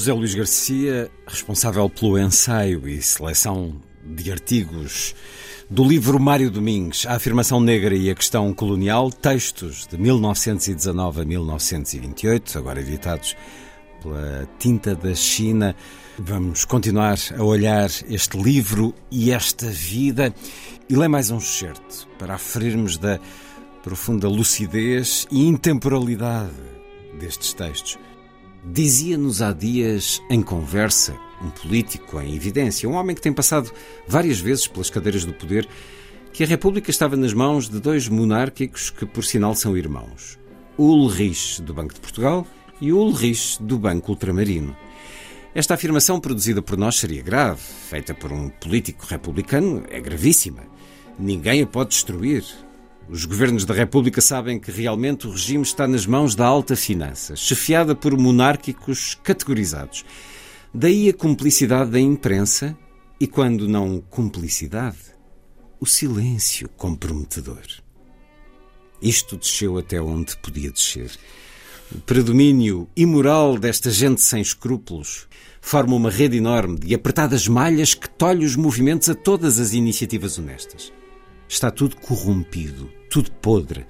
José Luís Garcia, responsável pelo ensaio e seleção de artigos do livro Mário Domingues, A Afirmação Negra e a Questão Colonial, textos de 1919 a 1928, agora editados pela Tinta da China. Vamos continuar a olhar este livro e esta vida e ler mais um excerto para aferirmos da profunda lucidez e intemporalidade destes textos. Dizia-nos há dias, em conversa, um político em evidência, um homem que tem passado várias vezes pelas cadeiras do poder, que a República estava nas mãos de dois monárquicos que, por sinal, são irmãos: Ulrich, do Banco de Portugal, e Ulrich, do Banco Ultramarino. Esta afirmação, produzida por nós, seria grave, feita por um político republicano, é gravíssima. Ninguém a pode destruir. Os governos da República sabem que realmente o regime está nas mãos da alta finança, chefiada por monárquicos categorizados. Daí a cumplicidade da imprensa e, quando não cumplicidade, o silêncio comprometedor. Isto desceu até onde podia descer. O predomínio imoral desta gente sem escrúpulos forma uma rede enorme de apertadas malhas que tolhe os movimentos a todas as iniciativas honestas. Está tudo corrompido, tudo podre.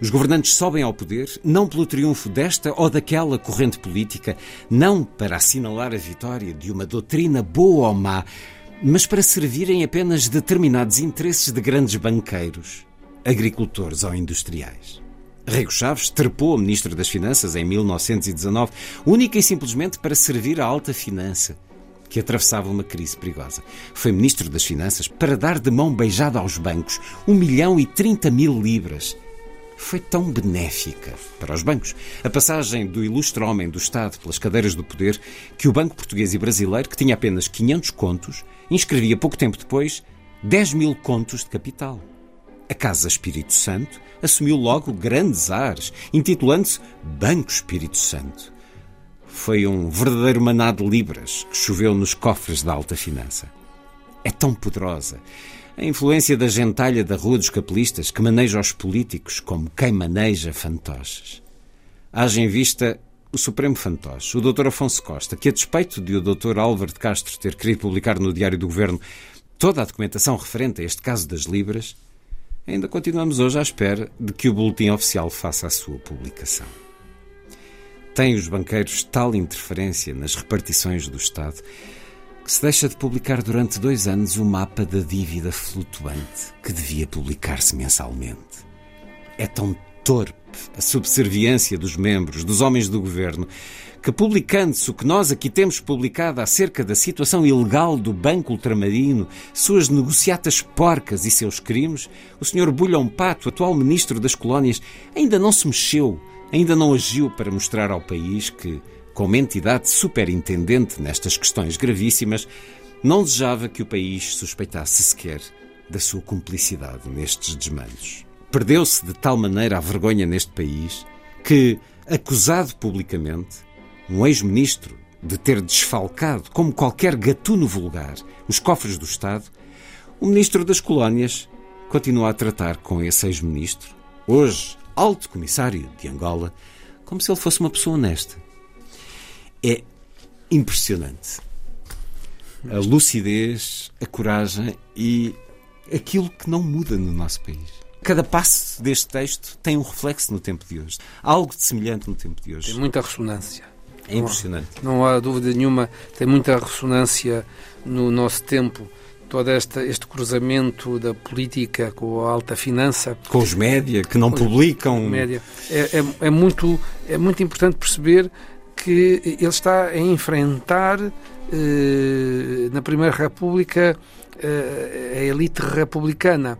Os governantes sobem ao poder não pelo triunfo desta ou daquela corrente política, não para assinalar a vitória de uma doutrina boa ou má, mas para servirem apenas determinados interesses de grandes banqueiros, agricultores ou industriais. Rego Chaves trepou a Ministro das Finanças em 1919, única e simplesmente para servir a alta finança que atravessava uma crise perigosa. Foi Ministro das Finanças para dar de mão beijada aos bancos 1 milhão e 30 mil libras. Foi tão benéfica para os bancos a passagem do ilustre homem do Estado pelas cadeiras do poder que o Banco Português e Brasileiro, que tinha apenas 500 contos, inscrevia pouco tempo depois 10 mil contos de capital. A Casa Espírito Santo assumiu logo grandes ares, intitulando-se Banco Espírito Santo foi um verdadeiro maná de libras que choveu nos cofres da alta finança. É tão poderosa a influência da gentalha da Rua dos Capelistas que maneja os políticos como quem maneja fantoches. Haja em vista o Supremo Fantoche, o Dr. Afonso Costa, que, a despeito de o Dr. Álvaro de Castro ter querido publicar no Diário do Governo toda a documentação referente a este caso das Libras, ainda continuamos hoje à espera de que o Boletim Oficial faça a sua publicação. Têm os banqueiros tal interferência nas repartições do Estado que se deixa de publicar durante dois anos o mapa da dívida flutuante que devia publicar-se mensalmente. É tão torpe a subserviência dos membros, dos homens do governo, que, publicando-se o que nós aqui temos publicado acerca da situação ilegal do Banco Ultramarino, suas negociatas porcas e seus crimes, o Sr. Bulhão Pato, atual Ministro das Colónias, ainda não se mexeu ainda não agiu para mostrar ao país que, como entidade superintendente nestas questões gravíssimas, não desejava que o país suspeitasse sequer da sua cumplicidade nestes desmandos. Perdeu-se de tal maneira a vergonha neste país que, acusado publicamente, um ex-ministro de ter desfalcado, como qualquer gatuno vulgar, os cofres do Estado, o ministro das Colónias continua a tratar com esse ex-ministro, hoje alto comissário de Angola, como se ele fosse uma pessoa honesta. É impressionante. A lucidez, a coragem e aquilo que não muda no nosso país. Cada passo deste texto tem um reflexo no tempo de hoje. Algo de semelhante no tempo de hoje. Tem muita ressonância. É impressionante. Não, não há dúvida nenhuma, tem muita ressonância no nosso tempo todo esta, este cruzamento da política com a alta finança. Com os média, que não publicam. Média. É, é, é, muito, é muito importante perceber que ele está a enfrentar, eh, na Primeira República, eh, a elite republicana.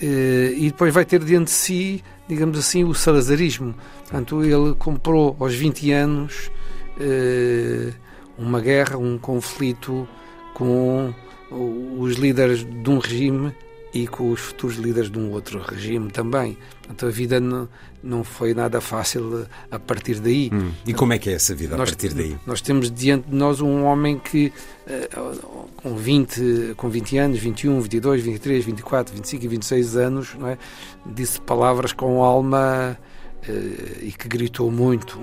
Eh, e depois vai ter diante de si, digamos assim, o salazarismo. Portanto, ele comprou aos 20 anos eh, uma guerra, um conflito com os líderes de um regime e com os futuros líderes de um outro regime também. Portanto, a vida não, não foi nada fácil a partir daí. Hum. E como é que é essa vida nós, a partir daí? Nós temos diante de nós um homem que com 20, com 20 anos, 21, 22, 23, 24, 25 e 26 anos, não é? disse palavras com alma e que gritou muito.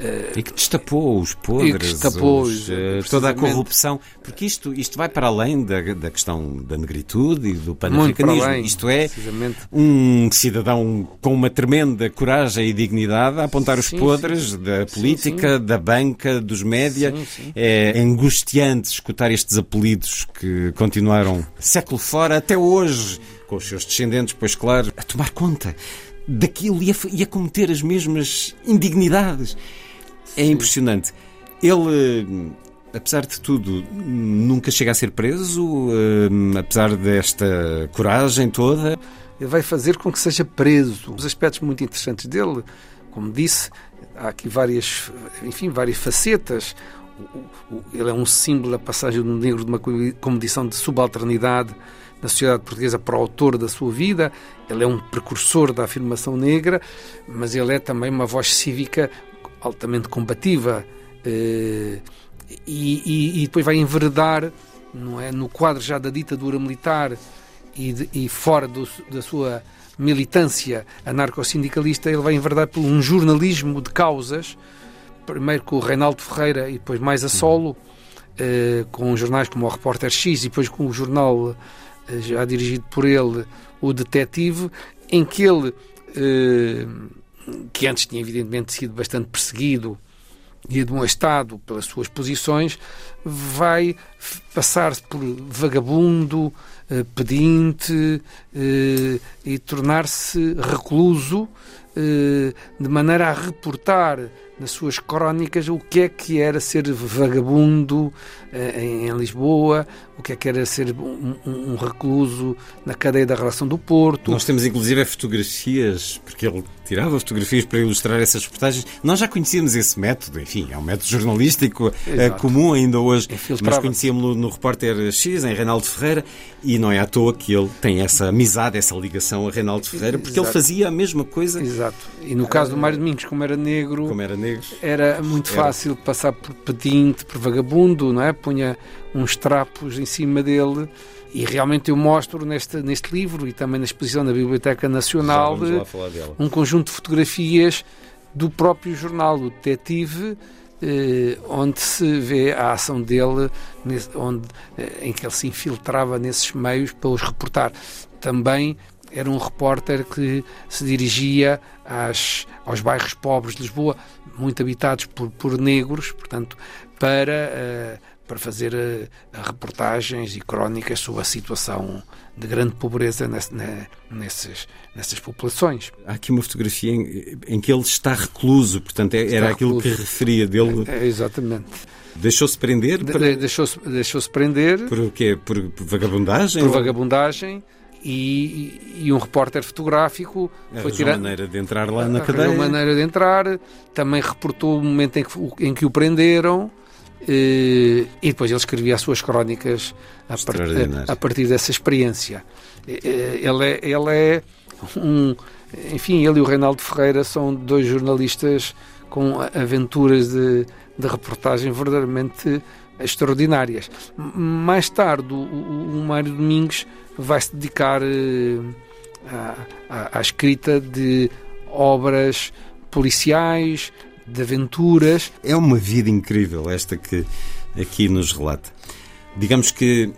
Uh, e que destapou os podres, destapou os, uh, toda a corrupção, porque isto, isto vai para além da, da questão da negritude e do panafricanismo. Além, isto é um cidadão com uma tremenda coragem e dignidade a apontar os sim, podres sim. da política, sim, da banca, dos média. É angustiante escutar estes apelidos que continuaram século fora até hoje, com os seus descendentes, pois claro, a tomar conta daquilo e a, e a cometer as mesmas indignidades. É impressionante. Ele, apesar de tudo, nunca chega a ser preso, eh, apesar desta coragem toda. Ele vai fazer com que seja preso. Os aspectos muito interessantes dele, como disse, há aqui várias, enfim, várias facetas. Ele é um símbolo da passagem do negro de uma condição de subalternidade na sociedade portuguesa para o autor da sua vida. Ele é um precursor da afirmação negra, mas ele é também uma voz cívica altamente combativa eh, e, e, e, depois vai enveredar não é, no quadro já da ditadura militar e, de, e fora do, da sua militância anarco-sindicalista, ele vai enveredar por um jornalismo de causas, primeiro com o Reinaldo Ferreira e depois mais a solo, eh, com jornais como o Repórter X e depois com o jornal eh, já dirigido por ele, o Detetive, em que ele eh, que antes tinha evidentemente sido bastante perseguido e admoestado pelas suas posições, vai passar-se por vagabundo, eh, pedinte eh, e tornar-se recluso, eh, de maneira a reportar nas suas crónicas o que é que era ser vagabundo em, Lisboa, o que é que era ser um, um, recluso na cadeia da relação do Porto. Nós temos inclusive fotografias, porque ele tirava fotografias para ilustrar essas reportagens. Nós já conhecíamos esse método, enfim, é um método jornalístico comum ainda hoje, mas conhecíamos no, no Repórter X, em Reinaldo Ferreira, e não é à toa que ele tem essa amizade, essa ligação a Reinaldo Ferreira, porque Exato. ele fazia a mesma coisa. Exato. E no caso do Mário Domingos, como era negro, como era, negro, era muito era. fácil passar por pedinte, por vagabundo, não é? Punha uns trapos em cima dele. E realmente eu mostro neste, neste livro e também na exposição da Biblioteca Nacional um conjunto de fotografias do próprio jornal, o Detetive, eh, onde se vê a ação dele, onde, eh, em que ele se infiltrava nesses meios para os reportar. Também era um repórter que se dirigia às, aos bairros pobres de Lisboa, muito habitados por, por negros, portanto, para, uh, para fazer uh, reportagens e crónicas sobre a situação de grande pobreza nesse, nesses, nessas populações. Há aqui uma fotografia em, em que ele está recluso, portanto, é, era aquilo que referia dele. É, exatamente. Deixou-se prender? Para... Deixou-se deixou prender. Por o quê? Por, por vagabundagem? Por vagabundagem. E, e, um repórter fotográfico foi tirar maneira de entrar lá na cadeia. maneira de entrar, também reportou o momento em que, em que o prenderam eh, e depois ele escrevia as suas crónicas a, part, a, a partir dessa experiência. Eh, eh, ele é, ele é um. Enfim, ele e o Reinaldo Ferreira são dois jornalistas com aventuras de, de reportagem verdadeiramente extraordinárias. Mais tarde, o, o Mário Domingos vai se dedicar à, à, à escrita de obras policiais, de aventuras. É uma vida incrível esta que aqui nos relata. Digamos que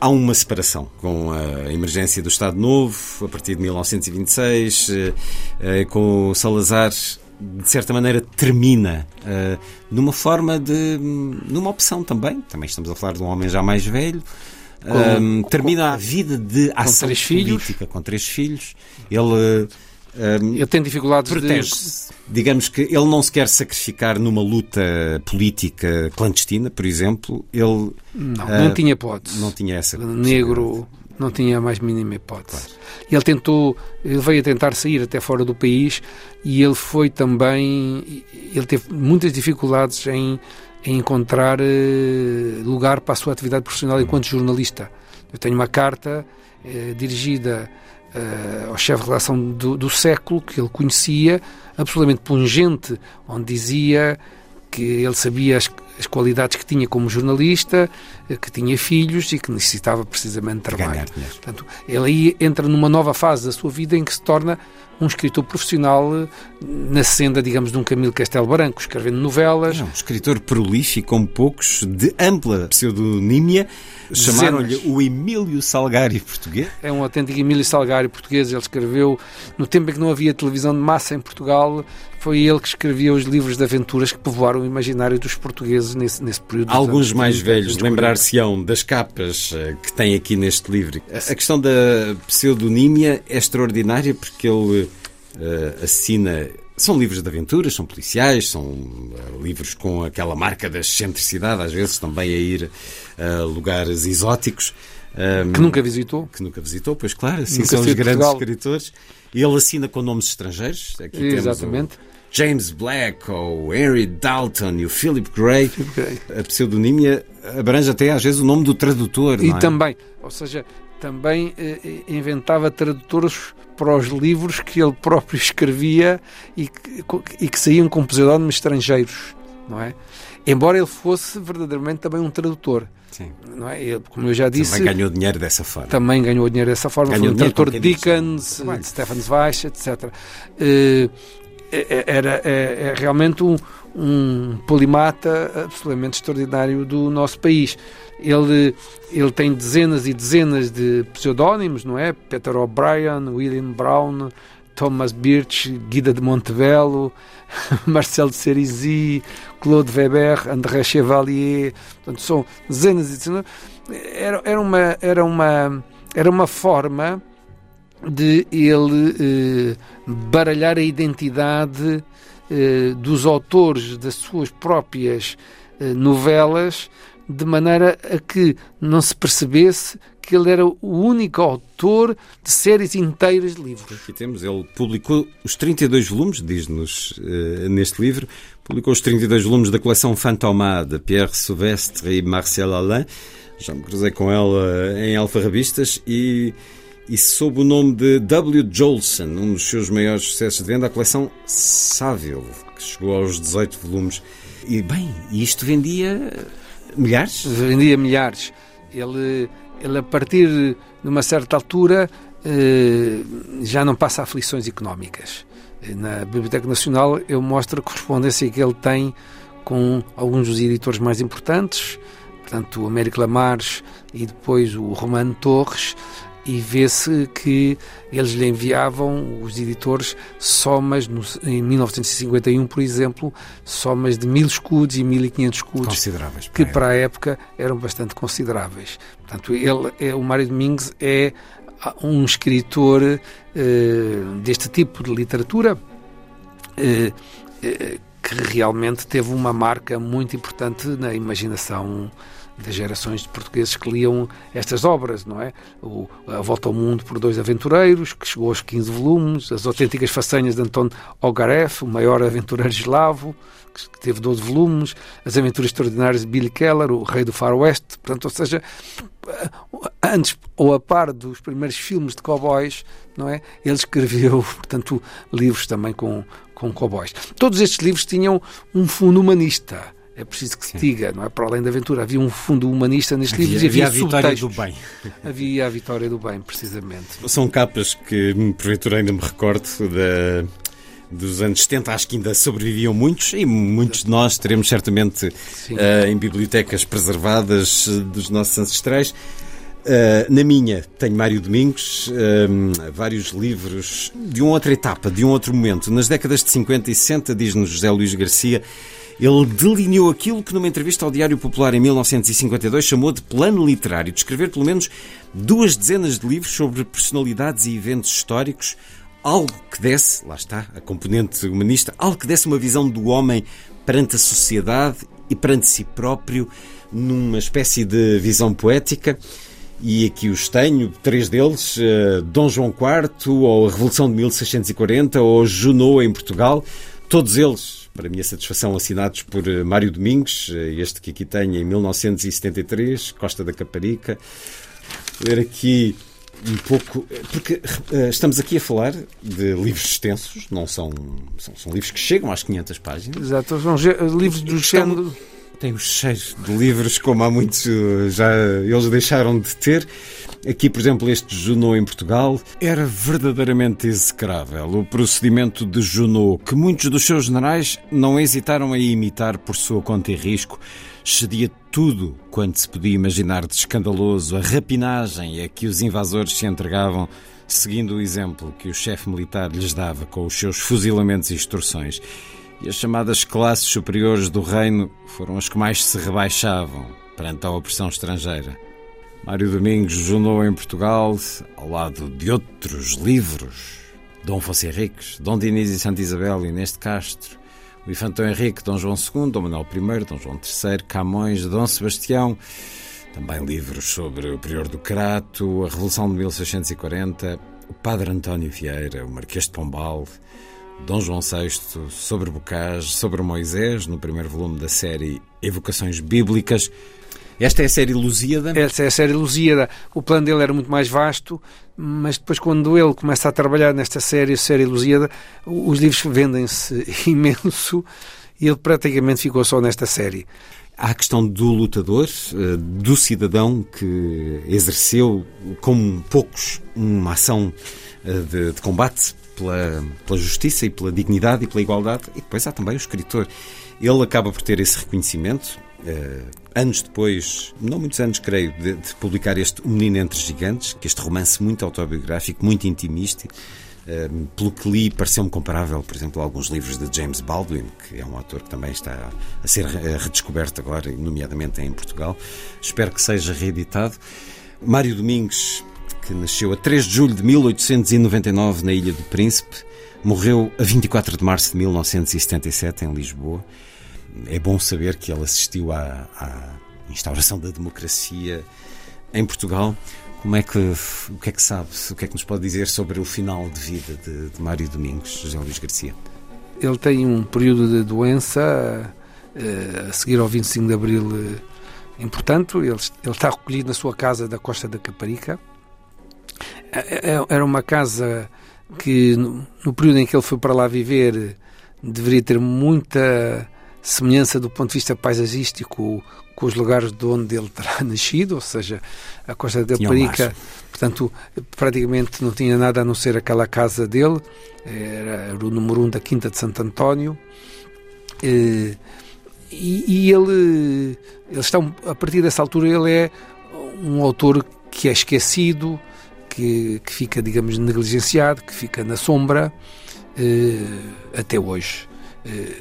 há uma separação com a emergência do Estado Novo, a partir de 1926, eh, eh, com o Salazar, de certa maneira, termina eh, numa forma de. numa opção também. Também estamos a falar de um homem já mais velho. Com, termina com, a vida de ação política filhos. com três filhos. Ele um, ele tem dificuldades protege-se. De... Digamos que ele não se quer sacrificar numa luta política clandestina, por exemplo. Ele não, uh, não tinha hipótese. Não tinha essa. Negro não tinha a mais mínima hipótese. Claro. Ele tentou, ele veio a tentar sair até fora do país e ele foi também, ele teve muitas dificuldades em, em encontrar uh, lugar para a sua atividade profissional enquanto jornalista. Eu tenho uma carta uh, dirigida uh, ao chefe de redação do, do século que ele conhecia, absolutamente pungente, onde dizia que ele sabia as, as, qualidades que tinha como jornalista, eh, que tinha filhos e que necessitava precisamente de trabalho. Portanto, ele aí entra numa nova fase da sua vida em que se torna um escritor profissional eh, na senda, digamos, de um Camilo Castelo Branco, escrevendo novelas. um escritor prolífico, como poucos, de ampla pseudonímia. Chamaram-lhe o Emílio Salgari português. É um autêntico Emílio Salgari português. Ele escreveu, no tempo em que não havia televisão de massa em Portugal, foi ele que escrevia os livros de aventuras que povoaram o imaginário dos portugueses nesse, nesse período. Alguns mais velhos lembrar-se-ão das capas eh, que tem aqui neste livro. A questão da pseudonímia é extraordinária porque ele uh, assina. São livros de aventuras, são policiais, são uh, livros com aquela marca da excentricidade, às vezes também a ir a lugares exóticos. Um, que nunca visitou? Que nunca visitou, pois claro, assim nunca são os grandes Portugal. escritores. Ele assina com nomes estrangeiros. Aqui Exatamente. Temos o, James Black ou Henry Dalton e o Philip Gray. Philip Gray. A pseudonimia abrange até às vezes o nome do tradutor. E é? também, ou seja, também eh, eh, inventava tradutores para os livros que ele próprio escrevia e que, e que saíam com pseudónimos estrangeiros, não é? Embora ele fosse verdadeiramente também um tradutor. Sim. Não é? Ele, como eu já disse. Também ganhou dinheiro dessa forma. Também ganhou dinheiro dessa forma. Ganhou foi um tradutor de Dickens, de Stefan Zweig, etc. Uh, é, era é, é realmente um, um polimata absolutamente extraordinário do nosso país. Ele, ele tem dezenas e dezenas de pseudónimos, não é? Peter O'Brien, William Brown, Thomas Birch, Guida de Montebello, Marcel de Cerisy, Claude Weber, André Chevalier, portanto, são dezenas e dezenas. Era, era, uma, era, uma, era uma forma de ele eh, baralhar a identidade eh, dos autores das suas próprias eh, novelas de maneira a que não se percebesse que ele era o único autor de séries inteiras de livros. Aqui temos, ele publicou os 32 volumes, diz-nos neste livro, publicou os 32 volumes da coleção Fantomá de Pierre Sauvestre e Marcel Alain. Já me cruzei com ela em alfarrabistas e e sob o nome de W. Jolson, um dos seus maiores sucessos de venda, a coleção Saville, que chegou aos 18 volumes. E bem, isto vendia milhares? Vendia milhares. Ele, ele a partir de uma certa altura, eh, já não passa aflições económicas. Na Biblioteca Nacional eu mostro a correspondência que ele tem com alguns dos editores mais importantes, portanto o Américo Lamares e depois o Romano Torres, e vê-se que eles lhe enviavam, os editores, somas, no, em 1951, por exemplo, somas de mil escudos e 1500 escudos. Que para a época eram bastante consideráveis. Portanto, ele, é, o Mário Domingues é um escritor eh, deste tipo de literatura eh, eh, que realmente teve uma marca muito importante na imaginação das gerações de portugueses que liam estas obras, não é? O, a Volta ao Mundo por Dois Aventureiros, que chegou aos 15 volumes, As Autênticas Façanhas de Anton Ogareff, o maior aventureiro eslavo, que teve 12 volumes, As Aventuras Extraordinárias de Billy Keller, o Rei do Far West, portanto, ou seja, antes ou a par dos primeiros filmes de cowboys, não é? Ele escreveu, portanto, livros também com, com cowboys. Todos estes livros tinham um fundo humanista é preciso que se diga, não é? Para além da aventura, havia um fundo humanista nestes havia, livros e havia, havia a vitória do bem. Havia a vitória do bem, precisamente. São capas que, porventura, ainda me recordo da, dos anos 70, acho que ainda sobreviviam muitos e muitos de nós teremos certamente uh, em bibliotecas preservadas dos nossos ancestrais. Uh, na minha tenho Mário Domingos, vários livros de uma outra etapa, de um outro momento. Nas décadas de 50 e 60, diz-nos José Luís Garcia, ele delineou aquilo que numa entrevista ao Diário Popular em 1952 chamou de plano literário, de escrever pelo menos duas dezenas de livros sobre personalidades e eventos históricos, algo que desse, lá está, a componente humanista, algo que desse uma visão do homem perante a sociedade e perante si próprio, numa espécie de visão poética. E aqui os tenho, três deles, uh, Dom João IV, ou a Revolução de 1640, ou Junot em Portugal, todos eles, para minha satisfação, assinados por uh, Mário Domingos, uh, este que aqui tenho em 1973, Costa da Caparica. Ler aqui um pouco, porque estamos aqui a falar de livros extensos, não são, são, são livros que chegam às 500 páginas. Exato, são livros do género tem os cheiros de livros, como há muitos já eles deixaram de ter. Aqui, por exemplo, este Junot em Portugal era verdadeiramente execrável. O procedimento de Junot, que muitos dos seus generais não hesitaram a imitar por sua conta e risco, cedia tudo quanto se podia imaginar de escandaloso, a rapinagem a que os invasores se entregavam, seguindo o exemplo que o chefe militar lhes dava com os seus fuzilamentos e instruções e as chamadas classes superiores do reino foram as que mais se rebaixavam perante a opressão estrangeira. Mário Domingos junou em Portugal, ao lado de outros livros, Dom Afonso Henriques, Dom Diniz e Santa Isabel, Inês de Castro, o Infantão Henrique, Dom João II, Dom Manuel I, Dom João III, Camões, Dom Sebastião, também livros sobre o Prior do Crato, a Revolução de 1640, o Padre António Vieira, o Marquês de Pombal, Dom João VI sobre Bocage, sobre Moisés, no primeiro volume da série Evocações Bíblicas. Esta é a série Lusíada? Esta é a série Lusíada. O plano dele era muito mais vasto, mas depois, quando ele começa a trabalhar nesta série, a série Lusíada, os livros vendem-se imenso e ele praticamente ficou só nesta série. Há a questão do lutador, eh, do cidadão que exerceu, como poucos, uma ação eh, de, de combate pela, pela justiça e pela dignidade e pela igualdade. E depois há também o escritor. Ele acaba por ter esse reconhecimento. Uh, anos depois, não muitos anos, creio, de, de, publicar este O Menino Entre Gigantes, que este romance muito autobiográfico, muito intimista. Uh, pelo que li, pareceu-me comparável, por exemplo, a alguns livros de James Baldwin, que é um autor que também está a ser redescoberto agora, nomeadamente em Portugal. Espero que seja reeditado. Mário Domingos que nasceu a 3 de julho de 1899 na Ilha do Príncipe, morreu a 24 de março de 1977 em Lisboa. É bom saber que ele assistiu à, à instauração da democracia em Portugal. Como é que, o que é que sabe, o que é que nos pode dizer sobre o final de vida de, de Mário Domingos, José Luís Garcia? Ele tem um período de doença eh, a seguir ao 25 de Abril eh, importante. Ele, ele está recolhido na sua casa da Costa da Caparica era uma casa que, no período em que ele foi para lá viver, deveria ter muita semelhança do ponto de vista paisagístico com os lugares de onde ele terá nascido, ou seja, a Costa da Parica, portanto, praticamente não tinha nada a não ser aquela casa dele, era, o número um da Quinta de Santo António, e, e ele, ele está, a partir dessa altura, ele é um autor que é esquecido, que, que fica, digamos, negligenciado, que fica na sombra eh, até hoje eh,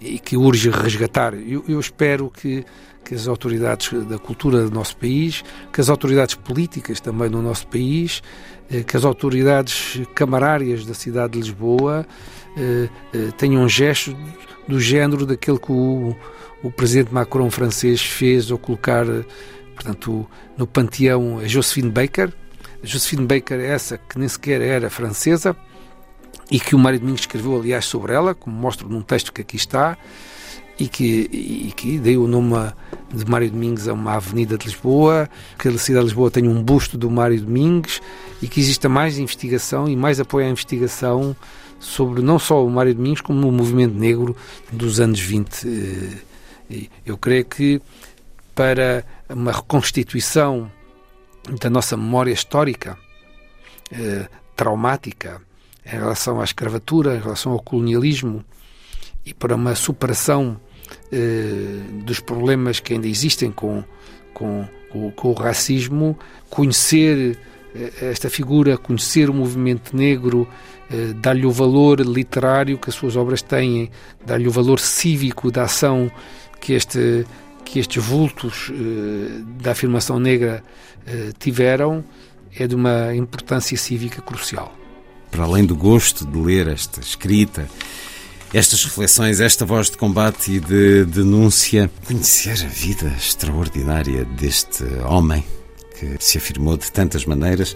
e que urge resgatar. Eu, eu espero que, que as autoridades da cultura do nosso país, que as autoridades políticas também no nosso país, eh, que as autoridades camarárias da cidade de Lisboa tenham gestos do género daquele que o, o presidente Macron francês fez ao colocar, portanto, no panteão a Josephine Baker, Josephine Baker, essa que nem sequer era francesa, e que o Mário Domingos escreveu, aliás, sobre ela, como mostro num texto que aqui está, e que, e que deu o nome de Mário Domingos a uma avenida de Lisboa, que a cidade de Lisboa tem um busto do Mário Domingos e que exista mais investigação e mais apoio à investigação sobre não só o Mário Domingos, como o movimento negro dos anos 20. Eh, eu creio que para uma reconstituição da nossa memória histórica eh, traumática em relação à escravatura, em relação ao colonialismo e para uma superação eh, dos problemas que ainda existem com, com, com, com o racismo, conhecer eh, esta figura, conhecer o movimento negro, eh, dar-lhe o valor literário que as suas obras têm, dar-lhe o valor cívico da ação que este que estes vultos eh, da afirmação negra eh, tiveram é de uma importância cívica crucial. Para além do gosto de ler esta escrita, estas reflexões, esta voz de combate e de denúncia, conhecer a vida extraordinária deste homem que se afirmou de tantas maneiras.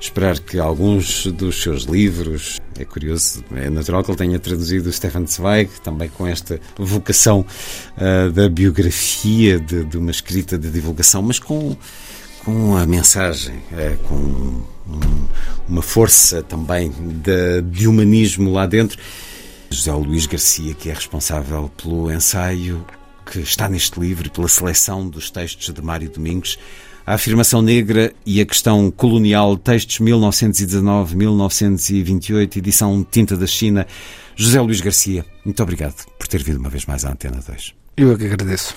Esperar que alguns dos seus livros, é curioso, é natural que ele tenha traduzido o Stefan Zweig, também com esta vocação uh, da biografia, de, de, uma escrita de divulgação, mas com, com a mensagem, uh, com um, uma força também de, de humanismo lá dentro. José Luís Garcia, que é responsável pelo ensaio que está neste livro e pela seleção dos textos de Mário Domingos, a afirmação negra e a questão colonial, textos 1919-1928, edição Tinta da China. José Luís Garcia, muito obrigado por ter vindo uma vez mais à Antena 2. Eu é que agradeço.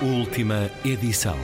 Última edição.